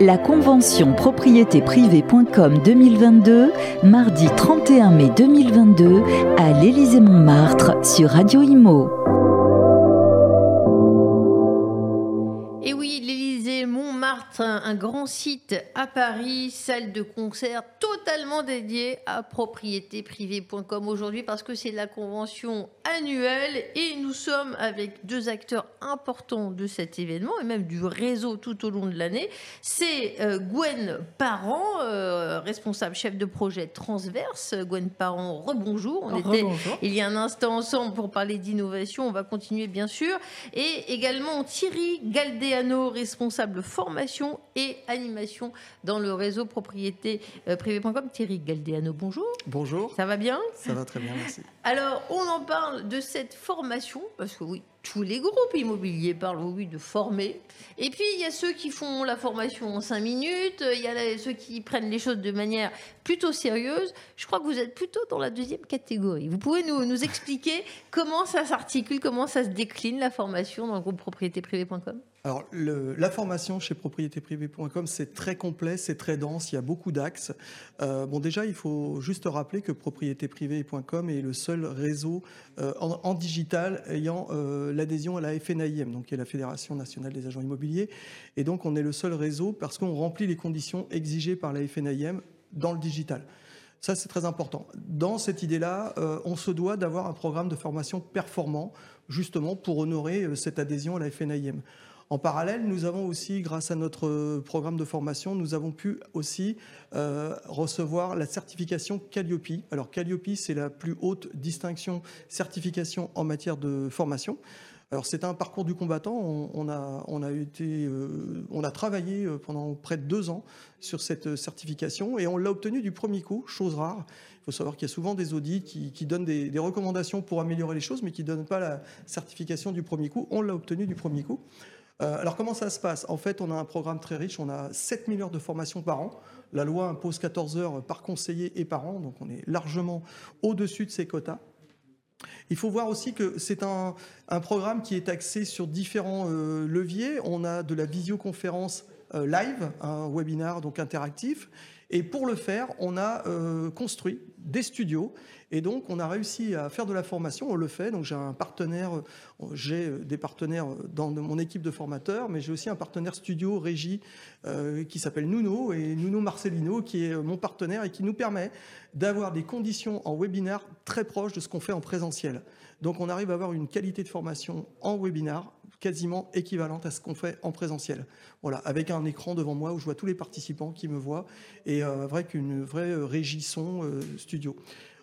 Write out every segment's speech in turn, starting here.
La convention propriétéprivée.com 2022, mardi 31 mai 2022, à l'Élysée-Montmartre sur Radio Imo. Montmartre, un, un grand site à Paris, salle de concert totalement dédiée à propriétéprivée.com aujourd'hui parce que c'est la convention annuelle et nous sommes avec deux acteurs importants de cet événement et même du réseau tout au long de l'année. C'est euh, Gwen Parent, euh, responsable chef de projet transverse. Gwen Parent, rebonjour. On était Rebonjour. il y a un instant ensemble pour parler d'innovation. On va continuer bien sûr. Et également Thierry Galdeano, responsable formation et animation dans le réseau propriété euh, privée.com. Thierry Galdeano, bonjour. Bonjour, Ça va bien? Ça va très bien, merci. Alors, on en parle de cette formation, parce que oui, tous les groupes immobiliers parlent, oui, de former. Et puis, il y a ceux qui font la formation en cinq minutes, il y a ceux qui prennent les choses de manière plutôt sérieuse. Je crois que vous êtes plutôt dans la deuxième catégorie. Vous pouvez nous, nous expliquer comment ça s'articule, comment ça se décline, la formation dans le groupe propriétéprivée.com Alors, le- la formation chez propriétéprivée.com, c'est très complet, c'est très dense, il y a beaucoup d'axes. Euh, bon, déjà, il faut juste rappeler que propriétéprivée.com est le seul réseau euh, en, digital ayant euh, l'adhésion à la FNAIM, donc qui est la Fédération nationale des agents immobiliers. Et donc, on est le seul réseau parce qu'on remplit les conditions exigées par la FNAIM dans le digital. Ça, c'est très important. Dans cette idée-là, on se doit d'avoir un programme de formation performant, justement pour honorer cette adhésion à la FNIM. En parallèle, nous avons aussi, grâce à notre euh, programme de formation, nous avons pu aussi euh, recevoir la certification Calliope. Alors Calliope, c'est la plus haute distinction certification en matière de formation. Alors c'est un parcours du combattant. On, euh, a travaillé pendant près de deux ans sur cette certification et on l'a obtenue du premier coup, chose rare. Il faut savoir qu'il y a souvent des audits qui, donnent des recommandations pour améliorer les choses, mais qui ne donnent pas la certification du premier coup. On l'a obtenue du premier coup. Euh, alors comment ça se passe? En fait, on a un programme très riche. On a 7000 heures de formation par an. La loi impose 14 heures par conseiller et par an, donc on est largement au-dessus de ces quotas. Il faut voir aussi que c'est un, programme qui est axé sur différents euh, leviers. On a de la visioconférence euh, live, un webinar donc interactif. Et pour le faire, on a euh, construit des studios. Et donc, on a réussi à faire de la formation. On le fait. Donc, j'ai un partenaire, euh, j'ai euh, des partenaires dans mon équipe de formateurs, mais j'ai aussi un partenaire studio, régie, qui s'appelle Nuno, et Nuno Marcelino, qui est mon partenaire et qui nous permet d'avoir des conditions en webinaire très proches de ce qu'on fait en présentiel. Donc, on arrive à avoir une qualité de formation en webinar quasiment équivalente à ce qu'on fait en présentiel. Voilà, avec un écran devant moi où je vois tous les participants qui me voient et euh, vrai qu'une vraie euh, régie son euh, studio.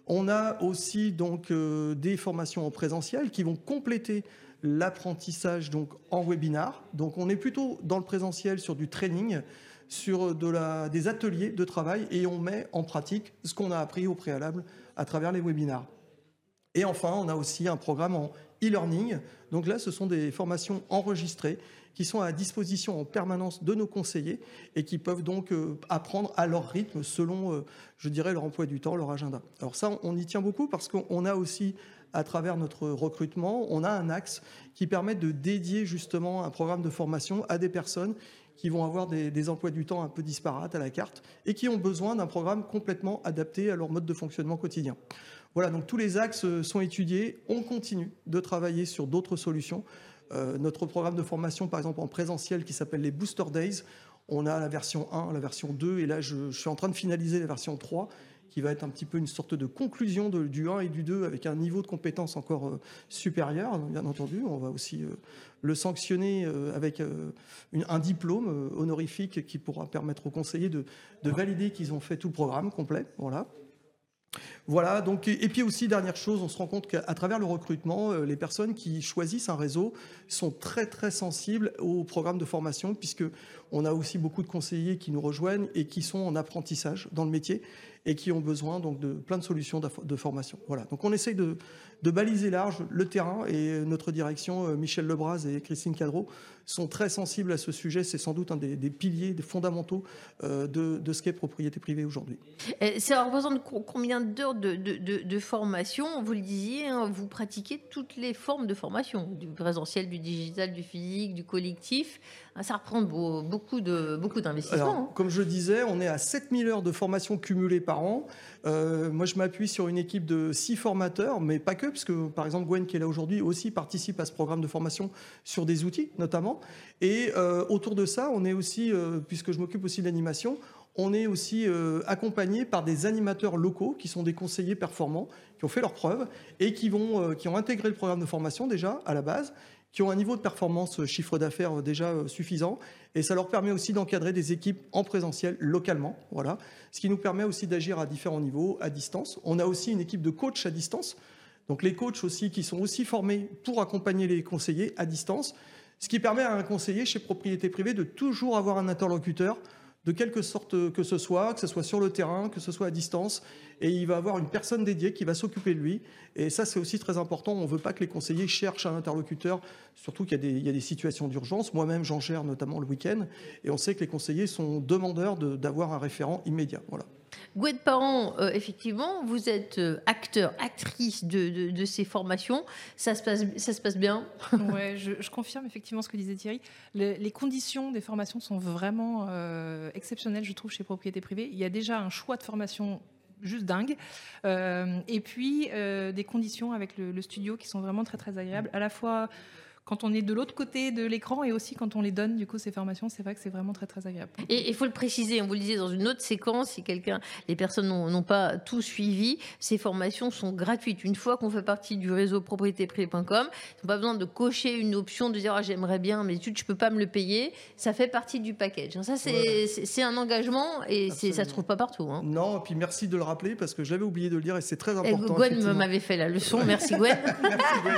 On a aussi donc euh, des formations en présentiel qui vont compléter l'apprentissage donc en webinar. Donc on est plutôt dans le présentiel sur du training, sur de la, des ateliers de travail et on met en pratique ce qu'on a appris au préalable à travers les webinars. Et enfin, on a aussi un programme en e-learning. Donc là, ce sont des formations enregistrées qui sont à disposition en permanence de nos conseillers et qui peuvent donc euh, apprendre à leur rythme selon, euh, je dirais, leur emploi du temps, leur agenda. Alors ça, on y tient beaucoup parce qu'on a aussi, à travers notre recrutement, on a un axe qui permet de dédier justement un programme de formation à des personnes qui vont avoir des, des emplois du temps un peu disparates à la carte et qui ont besoin d'un programme complètement adapté à leur mode de fonctionnement quotidien. Voilà, donc tous les axes euh, sont étudiés. On continue de travailler sur d'autres solutions. Euh, notre programme de formation, par exemple en présentiel, qui s'appelle les Booster Days, on a la version 1, la version 2, et là je, suis en train de finaliser la version 3, qui va être un petit peu une sorte de conclusion de- du 1 et du 2 avec un niveau de compétence encore euh, supérieur, bien entendu. On va aussi le sanctionner avec un diplôme honorifique qui pourra permettre aux conseillers de, de valider qu'ils ont fait tout le programme complet. Voilà. Voilà, donc, et puis aussi, dernière chose, on se rend compte qu'à travers le recrutement, euh, les personnes qui choisissent un réseau sont très très sensibles au programme de formation, puisque on a aussi beaucoup de conseillers qui nous rejoignent et qui sont en apprentissage dans le métier et qui ont besoin donc de plein de solutions de formation. Voilà, donc on essaye de, baliser large le terrain et notre direction, euh, Michel Lebras et Christine Cadreau, sont très sensibles à ce sujet. C'est sans doute un des, piliers, des fondamentaux euh, de, de ce qu'est propriété privée aujourd'hui. Et Ça représente co- combien d'heures de- de formation? Vous le disiez, hein, vous pratiquez toutes les formes de formation, du présentiel, du digital, du physique, du collectif. Ah, ça représente beaucoup de beaucoup d'investissements. Hein. Comme je le disais, on est à 7000 heures de formation cumulée par an. Euh, moi, je m'appuie sur une équipe de six formateurs, mais pas que, parce que par exemple Gwen qui est là aujourd'hui aussi participe à ce programme de formation sur des outils notamment. Et euh, autour de ça, on est aussi, euh, puisque je m'occupe aussi de l'animation, on est aussi accompagné par des animateurs locaux qui sont des conseillers performants, qui ont fait leurs preuves et qui, vont, qui ont intégré le programme de formation déjà à la base qui ont un niveau de performance euh, chiffre d'affaires euh, déjà euh, suffisant. Et ça leur permet aussi d'encadrer des équipes en présentiel localement. Voilà. Ce qui nous permet aussi d'agir à différents niveaux, à distance. On a aussi une équipe de coachs à distance. Donc les coachs aussi qui sont aussi formés pour accompagner les conseillers à distance. Ce qui permet à un conseiller chez propriété privée de toujours avoir un interlocuteur de quelque sorte que ce soit, que ce soit sur le terrain, que ce soit à distance, et il va avoir une personne dédiée qui va s'occuper de lui. Et ça, c'est aussi très important. On ne veut pas que les conseillers cherchent un interlocuteur, surtout qu'il y, a des situations d'urgence. Moi-même, j'en gère notamment le week-end, et on sait que les conseillers sont demandeurs d'avoir un référent immédiat. Voilà. Gwen Parent, euh, effectivement, vous êtes euh, acteur, actrice de, ces formations. Ça se passe, ça se passe bien? Oui, je, confirme effectivement ce que disait Thierry. les conditions des formations sont vraiment euh, exceptionnelles, je trouve, chez Propriété Privée. Il y a déjà un choix de formation juste dingue. et puis des conditions avec le, le, studio qui sont vraiment très très agréables, à la fois quand on est de l'autre côté de l'écran et aussi quand on les donne, du coup, ces formations, c'est vrai que c'est vraiment très, très agréable. Et il faut le préciser, on vous le disait dans une autre séquence, si quelqu'un, les personnes n'ont pas tout suivi, ces formations sont gratuites. Une fois qu'on fait partie du réseau propriétéprivée.com, ils n'ont pas besoin de cocher une option, de dire ah, j'aimerais bien, mais tu, ne peux pas me le payer. Ça fait partie du package. Ça, c'est un engagement et ça ne se trouve pas partout. Hein. Non, et puis merci de le rappeler parce que j'avais oublié de le dire et c'est très important. Et Gwen m'avait fait la leçon. Merci Gwen. merci Gwen.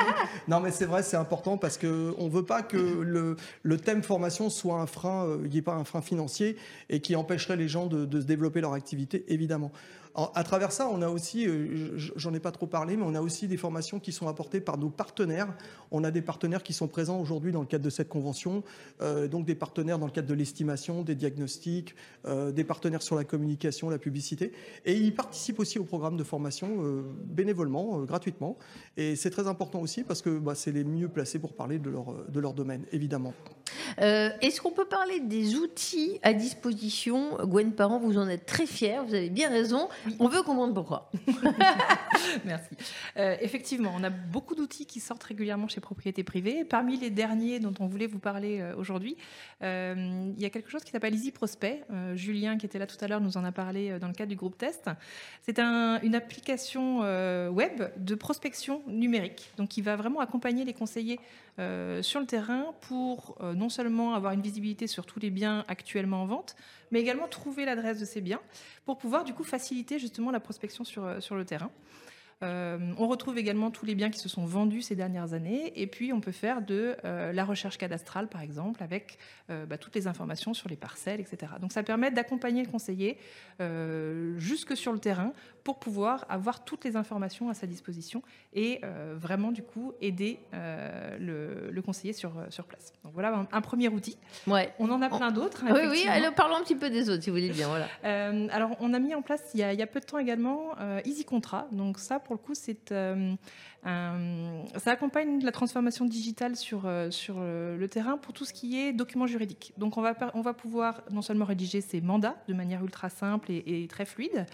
Non, mais c'est vrai, c'est important parce parce qu'on ne veut pas que le, thème formation soit un frein, euh, il n'y ait pas un frein financier et qui empêcherait les gens de se développer leur activité, évidemment à travers ça, on a aussi, euh, j'en ai pas trop parlé, mais on a aussi des formations qui sont apportées par nos partenaires. On a des partenaires qui sont présents aujourd'hui dans le cadre de cette convention, euh, donc des partenaires dans le cadre de l'estimation, des diagnostics, euh, des partenaires sur la communication, la publicité. Et ils participent aussi au programme de formation bénévolement, gratuitement. Et c'est très important aussi parce que bah, c'est les mieux placés pour parler de leur, de leur domaine, évidemment. Est-ce qu'on peut parler des outils à disposition? Gwen Parent, vous en êtes très fière, vous avez bien raison. On veut comprendre pourquoi. Merci. Euh, effectivement, on a beaucoup d'outils qui sortent régulièrement chez Propriété Privée. Parmi les derniers dont on voulait vous parler euh, aujourd'hui, euh, il y a quelque chose qui s'appelle Easy Prospect. Julien, qui était là tout à l'heure, nous en a parlé dans le cadre du groupe test. C'est une application web de prospection numérique, donc qui va vraiment accompagner les conseillers sur le terrain pour non seulement avoir une visibilité sur tous les biens actuellement en vente, mais également trouver l'adresse de ces biens pour pouvoir du coup faciliter justement la prospection sur, euh, sur le terrain. Euh, on retrouve également tous les biens qui se sont vendus ces dernières années, et puis on peut faire de euh, la recherche cadastrale, par exemple, avec bah, toutes les informations sur les parcelles, etc. Donc ça permet d'accompagner le conseiller jusque sur le terrain pour pouvoir avoir toutes les informations à sa disposition et euh, vraiment du coup aider euh, le, conseiller sur, euh, sur place. Donc voilà un, premier outil. Ouais. On en a plein d'autres. Oui, oui, alors parlons un petit peu des autres si vous voulez bien. Voilà. alors on a mis en place il y a, il y a peu de temps également Easy Contrat. Donc ça pour le coup c'est ça accompagne la transformation digitale sur, sur le terrain pour tout ce qui est documents juridiques. Donc on va, on va pouvoir non seulement rédiger ces mandats de manière ultra simple et, et très fluide,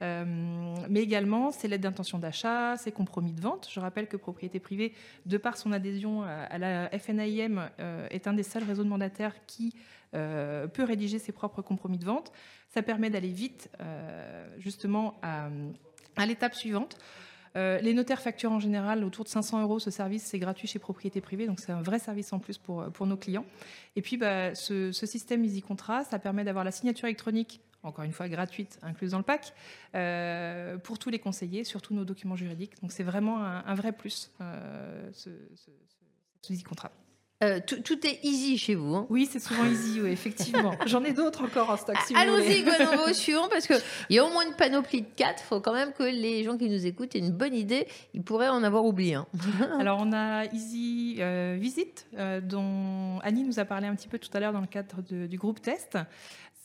mais également ses lettres d'intention d'achat, ses compromis de vente. Je rappelle que propriété privée, de par son adhésion à la FNAIM, euh, est un des seuls réseaux de mandataires qui euh, peut rédiger ses propres compromis de vente. Ça permet d'aller vite, justement, à, l'étape suivante. les notaires facturent en général autour de 500 euros. Ce service, c'est gratuit chez Propriété Privée, donc c'est un vrai service en plus pour, pour nos clients. Et puis, bah, ce, ce, système Easy Contrat, ça permet d'avoir la signature électronique encore une fois gratuite, incluse dans le pack, euh, pour tous les conseillers, sur tous nos documents juridiques. Donc c'est vraiment un, vrai plus, euh, ce, ce, contrat. Euh, tout, est easy chez vous. Hein oui, c'est souvent easy, oui, effectivement. J'en ai d'autres encore en stock. Si Allons-y, Gwen, suivant, parce qu'il y a au moins une panoplie de quatre. Il faut quand même que les gens qui nous écoutent aient une bonne idée. Ils pourraient en avoir oublié un. Alors, on a Easy Visit, dont Annie nous a parlé un petit peu tout à l'heure dans le cadre du groupe test.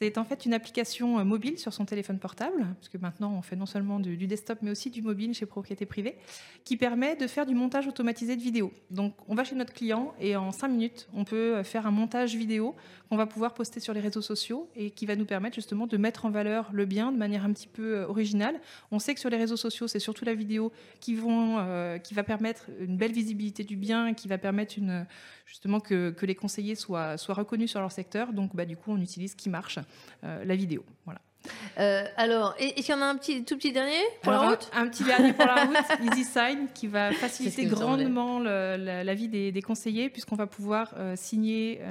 C'est en fait une application euh, mobile sur son téléphone portable, parce que maintenant on fait non seulement du, desktop mais aussi du mobile chez Propriété Privée, qui permet de faire du montage automatisé de vidéos. Donc on va chez notre client et en 5 minutes on peut euh, faire un montage vidéo qu'on va pouvoir poster sur les réseaux sociaux et qui va nous permettre justement de mettre en valeur le bien de manière un petit peu euh, originale. On sait que sur les réseaux sociaux c'est surtout la vidéo qui, va permettre une belle visibilité du bien qui va permettre justement que, les conseillers soient, reconnus sur leur secteur. Donc bah, du coup on utilise qui marche la vidéo. Voilà. Euh, alors, est-ce qu'il y en a un petit, tout petit dernier pour la route Un petit dernier pour la route, EasySign, qui va faciliter grandement la, vie des, conseillers, puisqu'on va pouvoir euh, signer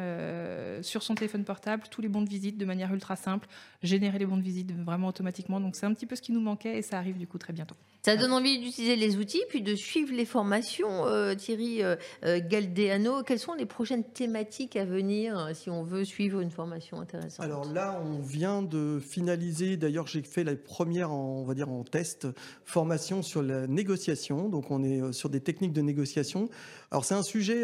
sur son téléphone portable tous les bons de visite de manière ultra simple, générer les bons de visite vraiment automatiquement. Donc, c'est un petit peu ce qui nous manquait et ça arrive du coup très bientôt. Ça donne envie d'utiliser les outils, puis de suivre les formations. Euh, Thierry euh, euh, Galdeano, quelles sont les prochaines thématiques à venir si on veut suivre une formation intéressante? Alors là, on vient de finaliser, d'ailleurs j'ai fait la première, on va dire en test, formation sur la négociation. Donc on est sur des techniques de négociation. Alors c'est un sujet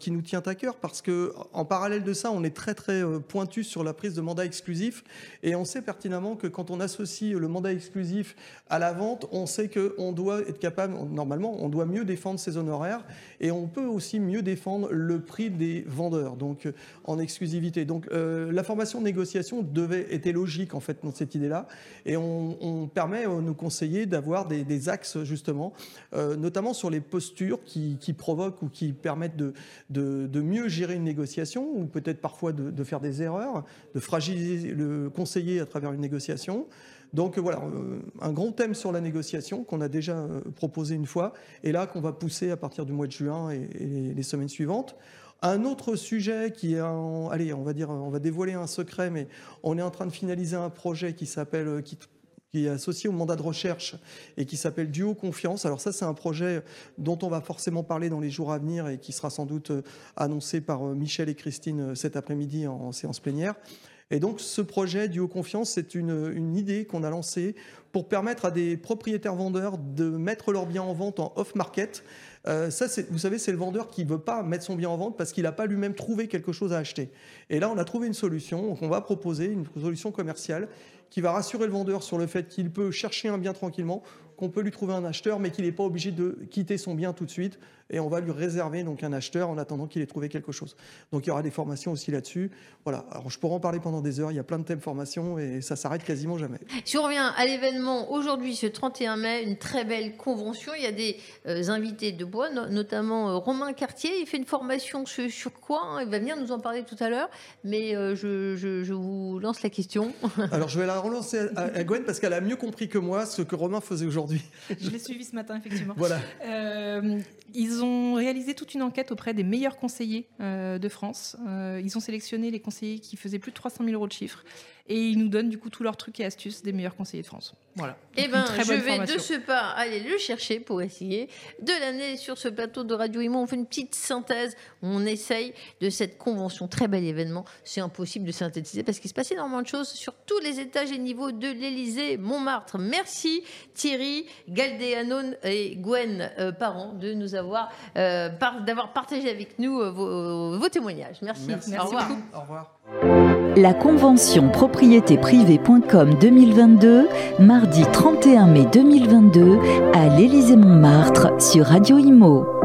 qui nous tient à cœur parce que en parallèle de ça, on est très très pointu sur la prise de mandat exclusif et on sait pertinemment que quand on associe le mandat exclusif à la vente, on sait qu'on doit être capable, normalement, on doit mieux défendre ses honoraires et on peut aussi mieux défendre le prix des vendeurs, donc euh, en exclusivité. Donc euh, la formation de négociation devait, était logique en fait dans cette idée-là et on, permet à nos conseillers d'avoir des, axes justement, euh, notamment sur les postures qui, provoquent ou qui permettent de, de, mieux gérer une négociation ou peut-être parfois de, de faire des erreurs, de fragiliser le conseiller à travers une négociation. Donc voilà, euh, un grand thème sur la négociation qu'on a déjà euh, proposé une fois, et là qu'on va pousser à partir du mois de juin et, les semaines suivantes. Un autre sujet qui est, allez, on va dire, on va dévoiler un secret, mais on est en train de finaliser un projet qui s'appelle, euh, qui, est associé au mandat de recherche et qui s'appelle Duo Confiance. Alors ça, c'est un projet dont on va forcément parler dans les jours à venir et qui sera sans doute annoncé par Michel et Christine cet après-midi en séance plénière. Et donc ce projet du haut confiance, c'est une, idée qu'on a lancée pour permettre à des propriétaires vendeurs de mettre leurs biens en vente en off-market. Euh, ça, vous savez, c'est le vendeur qui ne veut pas mettre son bien en vente parce qu'il n'a pas lui-même trouvé quelque chose à acheter. Et là, on a trouvé une solution. Donc, on va proposer une solution commerciale qui va rassurer le vendeur sur le fait qu'il peut chercher un bien tranquillement, qu'on peut lui trouver un acheteur, mais qu'il n'est pas obligé de quitter son bien tout de suite. Et on va lui réserver donc un acheteur en attendant qu'il ait trouvé quelque chose. Donc il y aura des formations aussi là-dessus. Voilà. Alors je pourrais en parler pendant des heures. Il y a plein de thèmes formation et ça s'arrête quasiment jamais. Si on revient à l'événement aujourd'hui, ce 31 mai, une très belle convention. Il y a des euh, invités de bois, notamment euh, Romain Cartier. Il fait une formation sur, quoi hein? Il va venir nous en parler tout à l'heure. Mais euh, je, je, vous lance la question. Alors je vais la relancer à, Gwen parce qu'elle a mieux compris que moi ce que Romain faisait aujourd'hui. Je l'ai suivi ce matin, effectivement. Voilà. Ils ont réalisé toute une enquête auprès des meilleurs conseillers euh, de France. Euh, ils ont sélectionné les conseillers qui faisaient plus de 300 000 euros de chiffre et ils nous donnent du coup tous leurs trucs et astuces des meilleurs conseillers de France. Voilà. Eh ben, je vais de ce pas aller le chercher pour essayer de l'année sur ce plateau de Radio Imo. On fait une petite synthèse. On essaye de cette convention. Très bel événement. C'est impossible de synthétiser parce qu'il se passe énormément de choses sur tous les étages et niveaux de l'Élysée Montmartre. Merci Thierry, Galdéanon et Gwen euh, Parent de nous avoir euh, d'avoir partagé avec nous euh, vos, témoignages. Merci. Merci. Au revoir. Au revoir. La convention propriétéprivée.com 2022, mardi 31 mai 2022, à l'Élysée-Montmartre sur Radio Imo.